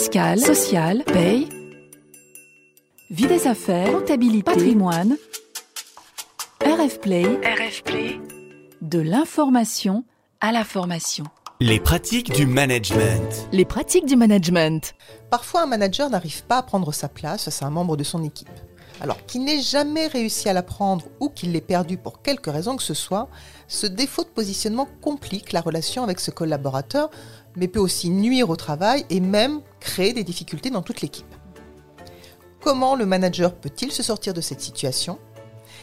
fiscale, sociale, paye, vie des affaires, comptabilité, patrimoine, RF Play, RF Play, de l'information à la formation. Les pratiques du management. Les pratiques du management. Parfois, un manager n'arrive pas à prendre sa place face à un membre de son équipe. Alors qu'il n'ait jamais réussi à la prendre ou qu'il l'ait perdue pour quelque raison que ce soit, ce défaut de positionnement complique la relation avec ce collaborateur, mais peut aussi nuire au travail et même créer des difficultés dans toute l'équipe. Comment le manager peut-il se sortir de cette situation?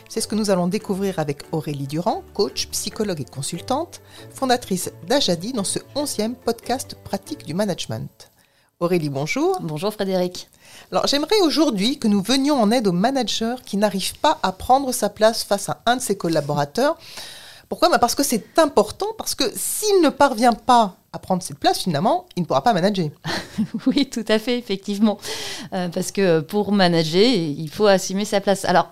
C'est ce que nous allons découvrir avec Aurélie Durand, coach, psychologue et consultante, fondatrice d'Ajadi dans ce 11e podcast pratique du management. Aurélie, bonjour. Bonjour Frédéric. Alors j'aimerais aujourd'hui que nous venions en aide aux managers qui n'arrivent pas à prendre sa place face à un de ses collaborateurs. Pourquoi? Bah, Parce que c'est important, parce que s'il ne parvient pas à prendre cette place, finalement, il ne pourra pas manager. oui, tout à fait, effectivement. Euh, parce que pour manager, il faut assumer sa place. Alors,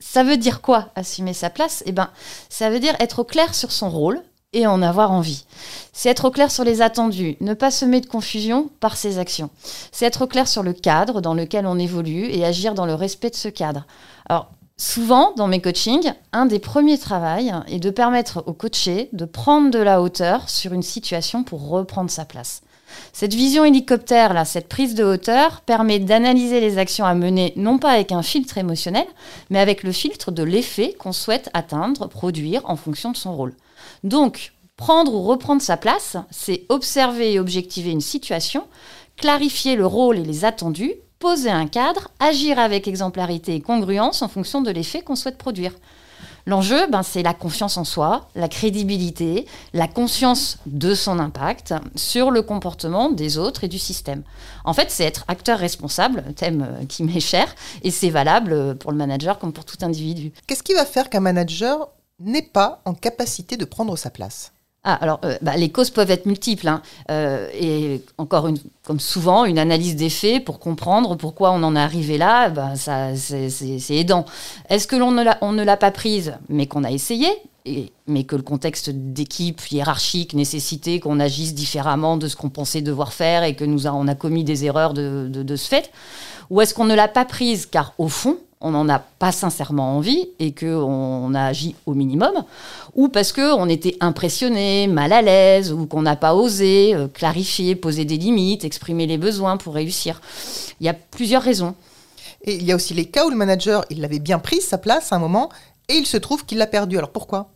ça veut dire quoi, assumer sa place? Eh bien, ça veut dire être au clair sur son rôle, et en avoir envie. C'est être au clair sur les attendus, ne pas semer de confusion par ses actions. C'est être au clair sur le cadre dans lequel on évolue et agir dans le respect de ce cadre. Alors, souvent, dans mes coachings, un des premiers travaux est de permettre au coaché de prendre de la hauteur sur une situation pour reprendre sa place. Cette vision hélicoptère, là, cette prise de hauteur, permet d'analyser les actions à mener non pas avec un filtre émotionnel, mais avec le filtre de l'effet qu'on souhaite atteindre, produire en fonction de son rôle. Donc, prendre ou reprendre sa place, c'est observer et objectiver une situation, clarifier le rôle et les attendus, poser un cadre, agir avec exemplarité et congruence en fonction de l'effet qu'on souhaite produire. L'enjeu, ben, c'est la confiance en soi, la crédibilité, la conscience de son impact sur le comportement des autres et du système. En fait, c'est être acteur responsable, thème euh, qui m'est cher, et c'est valable pour le manager comme pour tout individu. Qu'est-ce qui va faire qu'un manager n'est pas en capacité de prendre sa place? Ah, alors, euh, bah, les causes peuvent être multiples. Hein. Euh, et encore, une, comme souvent, une analyse des faits pour comprendre pourquoi on en est arrivé là, bah, ça, c'est, aidant. Est-ce que l'on ne l'a pas prise, mais qu'on a essayé et, mais que le contexte d'équipe hiérarchique nécessitait qu'on agisse différemment de ce qu'on pensait devoir faire et que nous a, on a commis des erreurs de, de, de ce fait? Ou est-ce qu'on ne l'a pas prise? Car, au fond, on n'en a pas sincèrement envie et qu'on a agi au minimum, ou parce qu'on était impressionné, mal à l'aise, ou qu'on n'a pas osé euh, clarifier, poser des limites, exprimer les besoins pour réussir. Il y a plusieurs raisons. Et il y a aussi les cas où le manager, il avait bien pris sa place à un moment, et il se trouve qu'il l'a perdu. Alors pourquoi?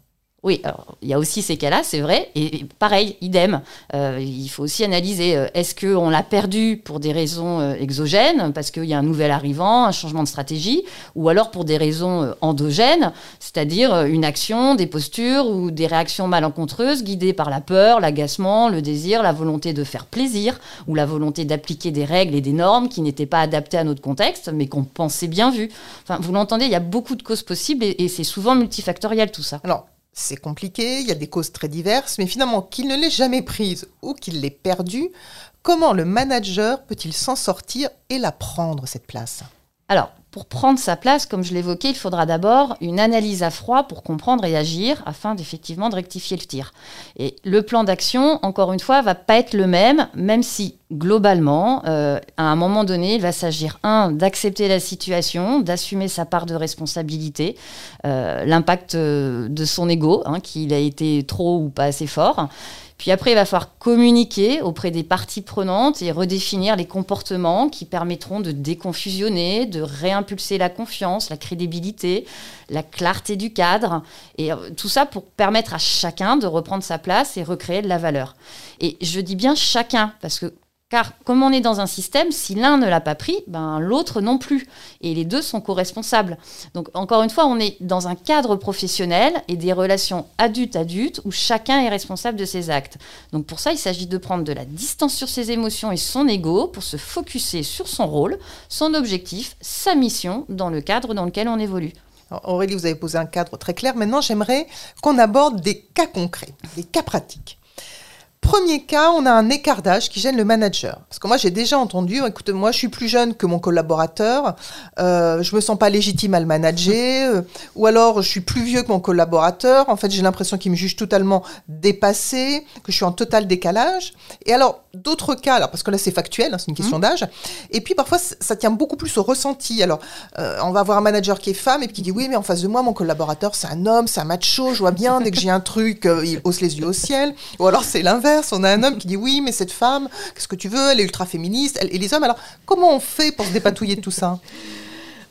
Oui, il y a aussi ces cas-là, c'est vrai. Et pareil, idem. Euh, il faut aussi analyser euh, est-ce qu'on l'a perdu pour des raisons euh, exogènes, parce qu'il y a un nouvel arrivant, un changement de stratégie, ou alors pour des raisons endogènes, c'est-à-dire une action, des postures ou des réactions malencontreuses guidées par la peur, l'agacement, le désir, la volonté de faire plaisir, ou la volonté d'appliquer des règles et des normes qui n'étaient pas adaptées à notre contexte, mais qu'on pensait bien vu. Enfin, vous l'entendez, il y a beaucoup de causes possibles et, et c'est souvent multifactoriel tout ça. Alors, c'est compliqué, il y a des causes très diverses, mais finalement, qu'il ne l'ait jamais prise ou qu'il l'ait perdue, comment le manager peut-il s'en sortir et la prendre, cette place? Alors, pour prendre sa place, comme je l'évoquais, il faudra d'abord une analyse à froid pour comprendre et agir afin d'effectivement de rectifier le tir. Et le plan d'action, encore une fois, va pas être le même, même si globalement, euh, à un moment donné, il va s'agir, un, d'accepter la situation, d'assumer sa part de responsabilité, euh, l'impact euh, de son ego, hein, qu'il a été trop ou pas assez fort, puis après, il va falloir communiquer auprès des parties prenantes et redéfinir les comportements qui permettront de déconfusionner, de réimpulser la confiance, la crédibilité, la clarté du cadre. Et euh, tout ça pour permettre à chacun de reprendre sa place et recréer de la valeur. Et je dis bien chacun, parce que car comme on est dans un système, si l'un ne l'a pas pris, ben, l'autre non plus. Et les deux sont co-responsables. Donc encore une fois, on est dans un cadre professionnel et des relations adulte-adulte où chacun est responsable de ses actes. Donc pour ça, il s'agit de prendre de la distance sur ses émotions et son ego pour se focuser sur son rôle, son objectif, sa mission dans le cadre dans lequel on évolue. Aurélie, vous avez posé un cadre très clair. Maintenant, j'aimerais qu'on aborde des cas concrets, des cas pratiques. Premier cas, on a un écart d'âge qui gêne le manager. Parce que moi, j'ai déjà entendu, écoute, moi, je suis plus jeune que mon collaborateur, euh, je me sens pas légitime à le manager, euh, ou alors je suis plus vieux que mon collaborateur. En fait, j'ai l'impression qu'il me juge totalement dépassé, que je suis en total décalage. Et alors, d'autres cas, alors parce que là, c'est factuel, hein, c'est une question d'âge. Et puis parfois, ça tient beaucoup plus au ressenti. Alors, euh, on va avoir un manager qui est femme et puis qui dit oui, mais en face de moi, mon collaborateur, c'est un homme, c'est un macho, je vois bien, dès que j'ai un truc, euh, il hausse les yeux au ciel. Ou alors c'est l'inverse, on a un homme qui dit oui, mais cette femme, qu'est-ce que tu veux, elle est ultra féministe. Elle- Et les hommes, alors, comment on fait pour se dépatouiller de tout ça?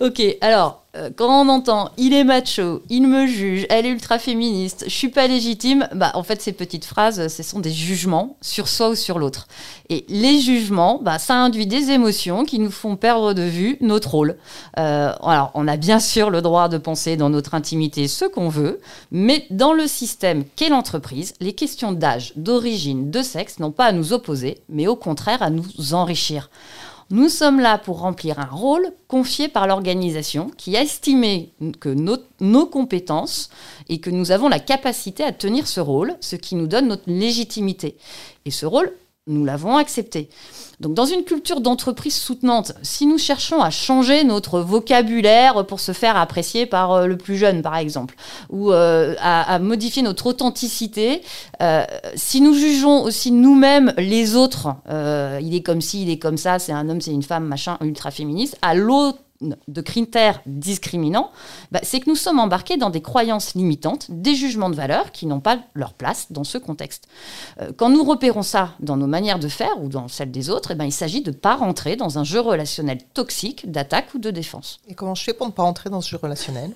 Ok, alors, euh, quand on entend il est macho, il me juge, elle est ultra féministe, je suis pas légitime, bah en fait ces petites phrases, euh, ce sont des jugements sur soi ou sur l'autre. Et les jugements, bah ça induit des émotions qui nous font perdre de vue notre rôle. Euh, alors, on a bien sûr le droit de penser dans notre intimité ce qu'on veut, mais dans le système qu'est l'entreprise, les questions d'âge, d'origine, de sexe n'ont pas à nous opposer, mais au contraire à nous enrichir. Nous sommes là pour remplir un rôle confié par l'organisation qui a estimé que nos, compétences et que nous avons la capacité à tenir ce rôle, ce qui nous donne notre légitimité. Et ce rôle, nous l'avons accepté. Donc dans une culture d'entreprise soutenante, si nous cherchons à changer notre vocabulaire pour se faire apprécier par euh, le plus jeune, par exemple, ou euh, à, modifier notre authenticité, euh, si nous jugeons aussi nous-mêmes les autres, il est comme ci, il est comme ça, c'est un homme, c'est une femme, machin, ultra féministe, à l'autre de critères discriminants, bah, c'est que nous sommes embarqués dans des croyances limitantes, des jugements de valeur qui n'ont pas leur place dans ce contexte. Euh, quand nous repérons ça dans nos manières de faire ou dans celles des autres, eh ben, il s'agit de ne pas rentrer dans un jeu relationnel toxique d'attaque ou de défense. Et comment je fais pour ne pas entrer dans ce jeu relationnel?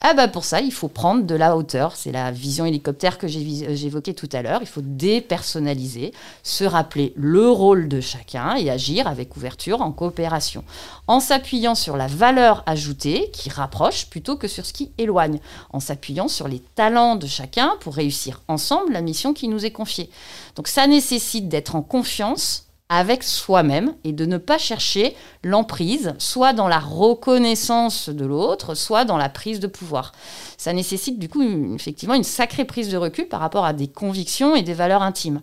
Ah bah pour ça, il faut prendre de la hauteur. C'est la vision hélicoptère que euh, j'évoquais tout à l'heure. Il faut dépersonnaliser, se rappeler le rôle de chacun et agir avec ouverture en coopération, en s'appuyant sur la valeur ajoutée qui rapproche plutôt que sur ce qui éloigne, en s'appuyant sur les talents de chacun pour réussir ensemble la mission qui nous est confiée. Donc ça nécessite d'être en confiance avec soi-même et de ne pas chercher l'emprise, soit dans la reconnaissance de l'autre, soit dans la prise de pouvoir. Ça nécessite du coup effectivement une sacrée prise de recul par rapport à des convictions et des valeurs intimes.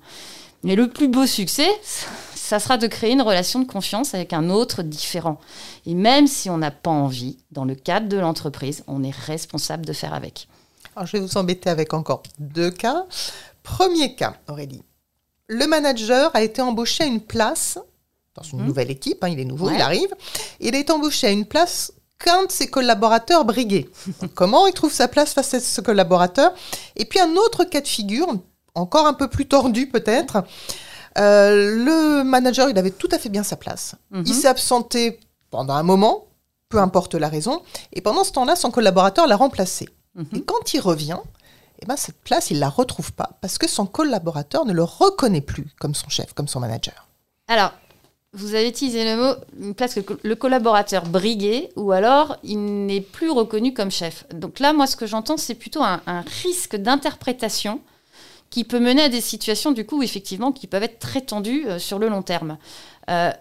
Mais le plus beau succès, ça sera de créer une relation de confiance avec un autre différent. Et même si on n'a pas envie, dans le cadre de l'entreprise, on est responsable de faire avec. Alors, je vais vous embêter avec encore deux cas. Premier cas, Aurélie. Le manager a été embauché à une place, dans une Mhm. nouvelle équipe, hein, il est nouveau, Ouais. il arrive, il est embauché à une place qu'un de ses collaborateurs briguait. Comment il trouve sa place face à ce collaborateur? Et puis un autre cas de figure, encore un peu plus tordu peut-être. Euh, le manager, il avait tout à fait bien sa place. Mhm. Il s'est absenté pendant un moment, peu importe la raison, et pendant ce temps-là, son collaborateur l'a remplacé. Mhm. Et quand il revient, eh ben, cette place, il la retrouve pas parce que son collaborateur ne le reconnaît plus comme son chef, comme son manager. Alors, vous avez utilisé le mot une place que le collaborateur brigué ou alors il n'est plus reconnu comme chef. Donc là, moi, ce que j'entends, c'est plutôt un, un risque d'interprétation qui peut mener à des situations, du coup, effectivement, qui peuvent être très tendues euh, sur le long terme. Euh,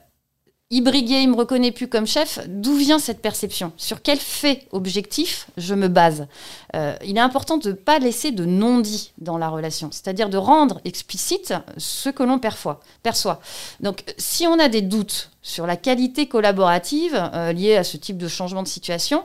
il briguait, il me reconnaît plus comme chef. D'où vient cette perception? Sur quel fait objectif je me base? Euh, Il est important de ne pas laisser de non-dit dans la relation, c'est-à-dire de rendre explicite ce que l'on perçoit. perçoit. Donc, si on a des doutes sur la qualité collaborative euh, liée à ce type de changement de situation,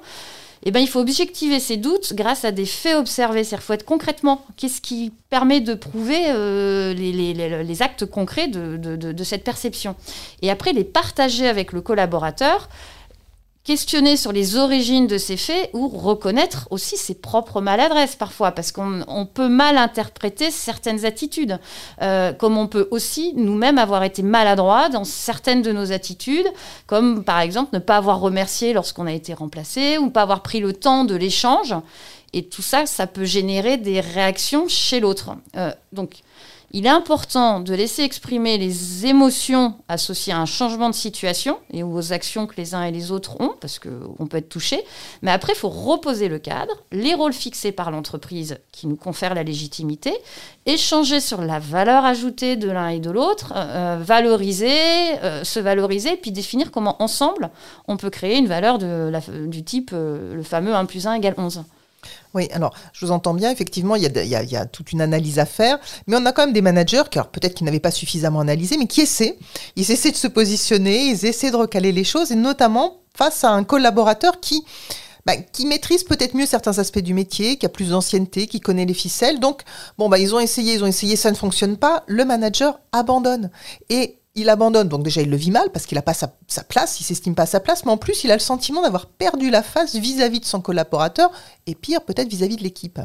eh ben, il faut objectiver ces doutes grâce à des faits observés. Qu'il faut être concrètement. Qu'est-ce qui permet de prouver euh, les, actes concrets de cette perception? Et après, les partager avec le collaborateur, questionner sur les origines de ces faits ou reconnaître aussi ses propres maladresses parfois, parce qu'on on peut mal interpréter certaines attitudes, Euh, comme on peut aussi nous-mêmes avoir été maladroits dans certaines de nos attitudes, comme par exemple ne pas avoir remercié lorsqu'on a été remplacé ou pas avoir pris le temps de l'échange. Et tout ça, ça peut générer des réactions chez l'autre. Euh, donc, il est important de laisser exprimer les émotions associées à un changement de situation et aux actions que les uns et les autres ont, parce qu'on peut être touché. Mais après, il faut reposer le cadre, les rôles fixés par l'entreprise qui nous confèrent la légitimité, échanger sur la valeur ajoutée de l'un et de l'autre, euh, valoriser, euh, se valoriser, puis définir comment ensemble on peut créer une valeur du type euh, le fameux 1 plus 1 égale 11. Oui, alors je vous entends bien, effectivement, il y, a, toute une analyse à faire, mais on a quand même des managers qui, alors peut-être qu'ils n'avaient pas suffisamment analysé, mais qui essaient. Ils essaient de se positionner, ils essaient de recaler les choses, et notamment face à un collaborateur qui, bah, qui maîtrise peut-être mieux certains aspects du métier, qui a plus d'ancienneté, qui connaît les ficelles. Donc, bon, bah, ils ont essayé, ils ont essayé, ça ne fonctionne pas. Le manager abandonne. Et il abandonne, donc déjà il le vit mal parce qu'il n'a pas sa, place, il s'estime pas à sa place, mais en plus il a le sentiment d'avoir perdu la face vis-à-vis de son collaborateur et pire peut-être vis-à-vis de l'équipe.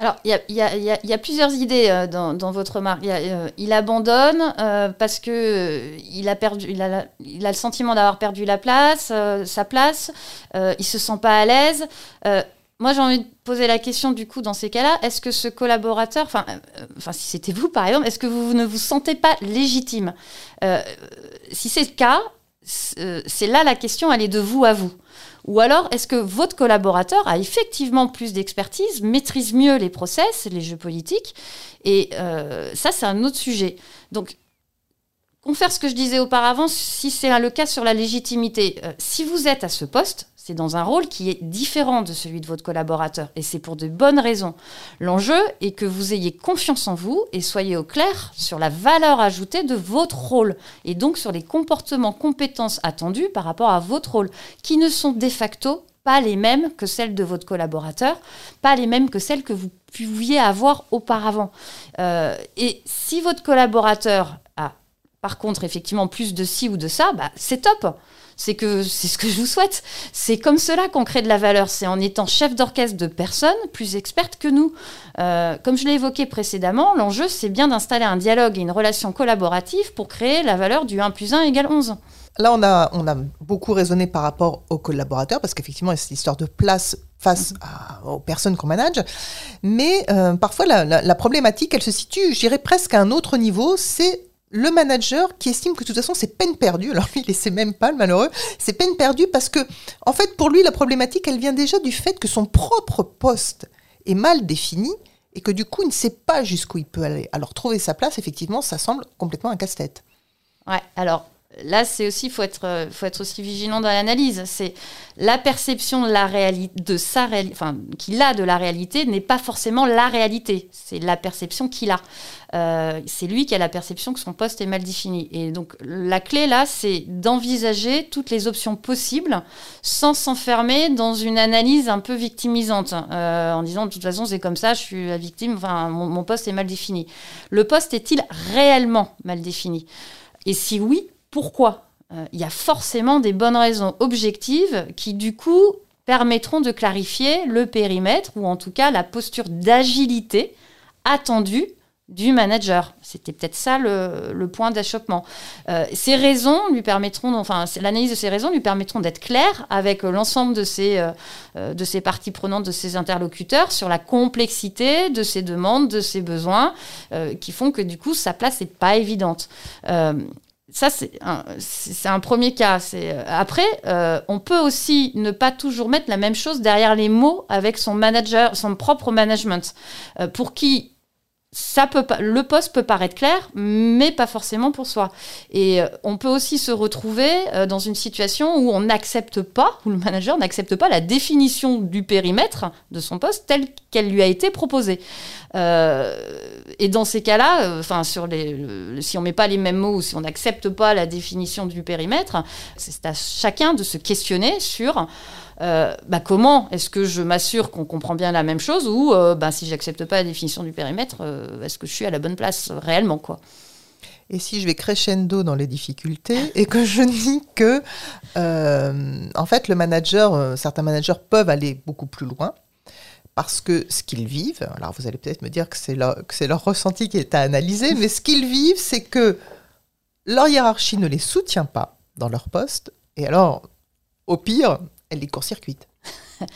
Alors, il y a, plusieurs idées euh, dans, votre remarque. Euh, il abandonne euh, parce que euh, il a perdu, il a, il a le sentiment d'avoir perdu la place, euh, sa place. il se sent pas à l'aise. Moi, j'ai envie de poser la question du coup dans ces cas-là. Est-ce que ce collaborateur, enfin, enfin, si c'était vous par exemple, est-ce que vous ne vous sentez pas légitime Si c'est le cas, c'est là la question. Elle est de vous à vous. Ou alors, est-ce que votre collaborateur a effectivement plus d'expertise, maîtrise mieux les process, les jeux politiques Et euh, ça, c'est un autre sujet. Donc, confère ce que je disais auparavant, si c'est le cas sur la légitimité. Euh, si vous êtes à ce poste, c'est dans un rôle qui est différent de celui de votre collaborateur. Et c'est pour de bonnes raisons. L'enjeu est que vous ayez confiance en vous et soyez au clair sur la valeur ajoutée de votre rôle. Et donc sur les comportements, compétences attendus par rapport à votre rôle, qui ne sont de facto pas les mêmes que celles de votre collaborateur, pas les mêmes que celles que vous pouviez avoir auparavant. Euh, et si votre collaborateur a par contre effectivement plus de ci ou de ça, bah, c'est top c'est que c'est ce que je vous souhaite. C'est comme cela qu'on crée de la valeur. C'est en étant chef d'orchestre de personnes plus expertes que nous. Euh, comme je l'ai évoqué précédemment, l'enjeu, c'est bien d'installer un dialogue et une relation collaborative pour créer la valeur du 1 plus 1 égale 11. Là, on a, on a beaucoup raisonné par rapport aux collaborateurs, parce qu'effectivement, c'est l'histoire de place face à, aux personnes qu'on manage. Mais euh, parfois, la, la, la, problématique, elle se situe, je dirais, presque à un autre niveau, c'est le manager qui estime que de toute façon c'est peine perdue, alors lui il sait même pas le malheureux, c'est peine perdue parce que en fait pour lui la problématique elle vient déjà du fait que son propre poste est mal défini et que du coup il ne sait pas jusqu'où il peut aller. Alors trouver sa place effectivement ça semble complètement un casse-tête. Ouais, alors là, c'est aussi, faut être, euh, faut être aussi vigilant dans l'analyse. C'est la perception de la réalité, de sa réalité, enfin, qu'il a de la réalité n'est pas forcément la réalité. C'est la perception qu'il a. Euh, c'est lui qui a la perception que son poste est mal défini. Et donc, la clé là, c'est d'envisager toutes les options possibles sans s'enfermer dans une analyse un peu victimisante, euh, en disant de toute façon, c'est comme ça, je suis la victime, enfin, mon poste est mal défini. Le poste est-il réellement mal défini? Et si oui, pourquoi euh, Il y a forcément des bonnes raisons objectives qui, du coup, permettront de clarifier le périmètre ou en tout cas la posture d'agilité attendue du manager. C'était peut-être ça le, point d'achoppement. Euh, ces raisons lui permettront, enfin l'analyse de ces raisons lui permettront d'être clair avec l'ensemble euh, de ces parties prenantes, de ces interlocuteurs sur la complexité de ces demandes, de ces besoins, qui font que du coup sa place n'est pas évidente. Ça, c'est un, un, premier cas. Euh, après, euh, on peut aussi ne pas toujours mettre la même chose derrière les mots avec son manager, son propre management, euh, pour qui ça peut le poste peut paraître clair, mais pas forcément pour soi. Et euh, on peut aussi se retrouver euh, dans une situation où on n'accepte pas, où le manager n'accepte pas la définition du périmètre de son poste telle qu'elle lui a été proposée. Euh, et dans ces cas-là, enfin si on met pas les mêmes mots ou si on n'accepte pas la définition du périmètre, c'est à chacun de se questionner sur euh, bah comment est-ce que je m'assure qu'on comprend bien la même chose ou euh, bah, si j'accepte pas la définition du périmètre, euh, est-ce que je suis à la bonne place réellement quoi? Et si je vais crescendo dans les difficultés et que je dis que, euh, en fait, le manager, certains managers peuvent aller beaucoup plus loin parce que ce qu'ils vivent, alors vous allez peut-être me dire que c'est leur ressenti qui est à analyser, mais ce qu'ils vivent, c'est que leur hiérarchie ne les soutient pas dans leur poste. Et alors, au pire, elle les court-circuite.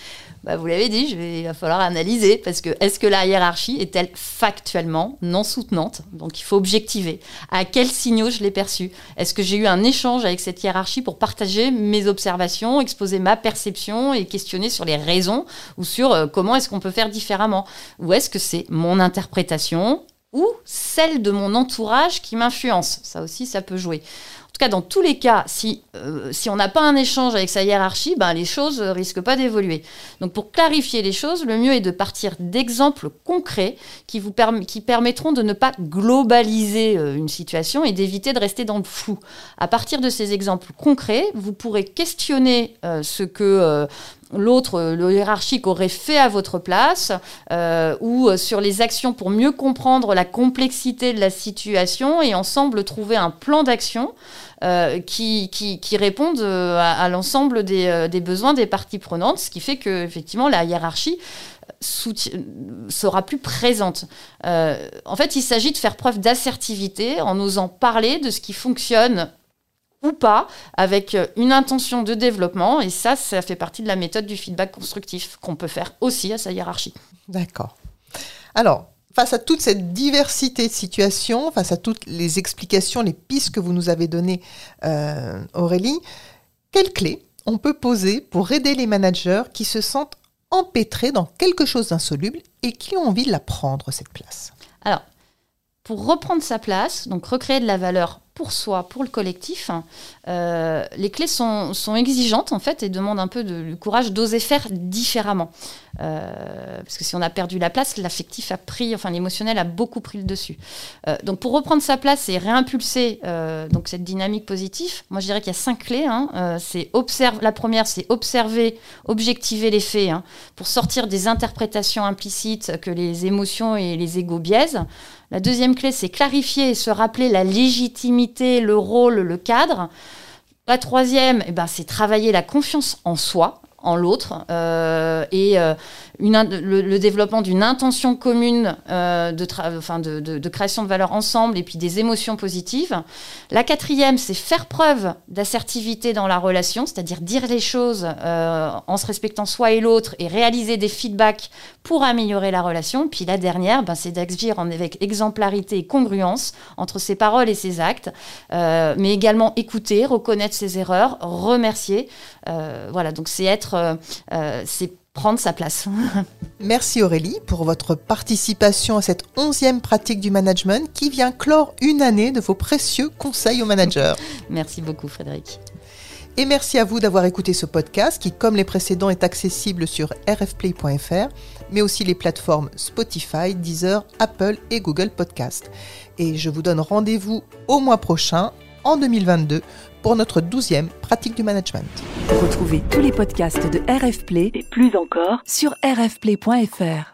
bah, vous l'avez dit, je vais, il va falloir analyser parce que est-ce que la hiérarchie est-elle factuellement non soutenante? Donc il faut objectiver. À quels signaux je l'ai perçu Est-ce que j'ai eu un échange avec cette hiérarchie pour partager mes observations, exposer ma perception et questionner sur les raisons ou sur euh, comment est-ce qu'on peut faire différemment? Ou est-ce que c'est mon interprétation ou celle de mon entourage qui m'influence? Ça aussi, ça peut jouer. En tout cas, dans tous les cas, si, euh, si on n'a pas un échange avec sa hiérarchie, ben, les choses ne risquent pas d'évoluer. Donc pour clarifier les choses, le mieux est de partir d'exemples concrets qui, vous permettront de ne pas globaliser euh, une situation et d'éviter de rester dans le flou. À partir de ces exemples concrets, vous pourrez questionner euh, ce que l'autre, le hiérarchique, aurait fait à votre place, ou sur les actions pour mieux comprendre la complexité de la situation et ensemble trouver un plan d'action euh, qui, qui, euh, à, l'ensemble euh, des, besoins des parties prenantes, ce qui fait que effectivement la hiérarchie sera plus présente. en fait, il s'agit de faire preuve d'assertivité en osant parler de ce qui fonctionne ou pas, avec une intention de développement. Et ça, ça fait partie de la méthode du feedback constructif qu'on peut faire aussi à sa hiérarchie. D'accord. Alors, face à toute cette diversité de situations, face à toutes les explications, les pistes que vous nous avez données, euh, Aurélie, quelles clés on peut poser pour aider les managers qui se sentent empêtrés dans quelque chose d'insoluble et qui ont envie de la prendre, cette place? Alors, pour reprendre sa place, donc recréer de la valeur pour soi, pour le collectif, euh, les clés sont, exigeantes en fait et demandent un peu de, courage d'oser faire différemment. Euh, parce que si on a perdu la place, l'affectif a pris, enfin l'émotionnel a beaucoup pris le dessus. Euh, donc pour reprendre sa place et réimpulser cette dynamique positive, moi je dirais qu'il y a cinq clés. Hein. la première, c'est observer, objectiver les faits hein, pour sortir des interprétations implicites que les émotions et les égos biaisent. La deuxième clé, c'est clarifier et se rappeler la légitimité, le rôle, le cadre. La troisième, eh ben, c'est travailler la confiance en soi, en l'autre, euh, et euh, le, développement d'une intention commune euh, de, enfin de, de, création de valeur ensemble et puis des émotions positives. La quatrième, c'est faire preuve d'assertivité dans la relation, c'est-à-dire dire les choses en se respectant soi et l'autre et réaliser des feedbacks pour améliorer la relation. Puis la dernière, ben, c'est d'agir avec exemplarité et congruence entre ses paroles et ses actes, mais également écouter, reconnaître ses erreurs, remercier. voilà, donc c'est être, c'est prendre sa place. Merci Aurélie pour votre participation à cette onzième pratique du management qui vient clore une année de vos précieux conseils aux managers. Merci beaucoup Frédéric. Et merci à vous d'avoir écouté ce podcast qui, comme les précédents, est accessible sur rfplay.fr, mais aussi les plateformes Spotify, Deezer, Apple et Google Podcast. Et je vous donne rendez-vous au mois prochain, en 2022, pour notre douzième pratique du management. Retrouvez tous les podcasts de RF Play et plus encore sur rfplay.fr.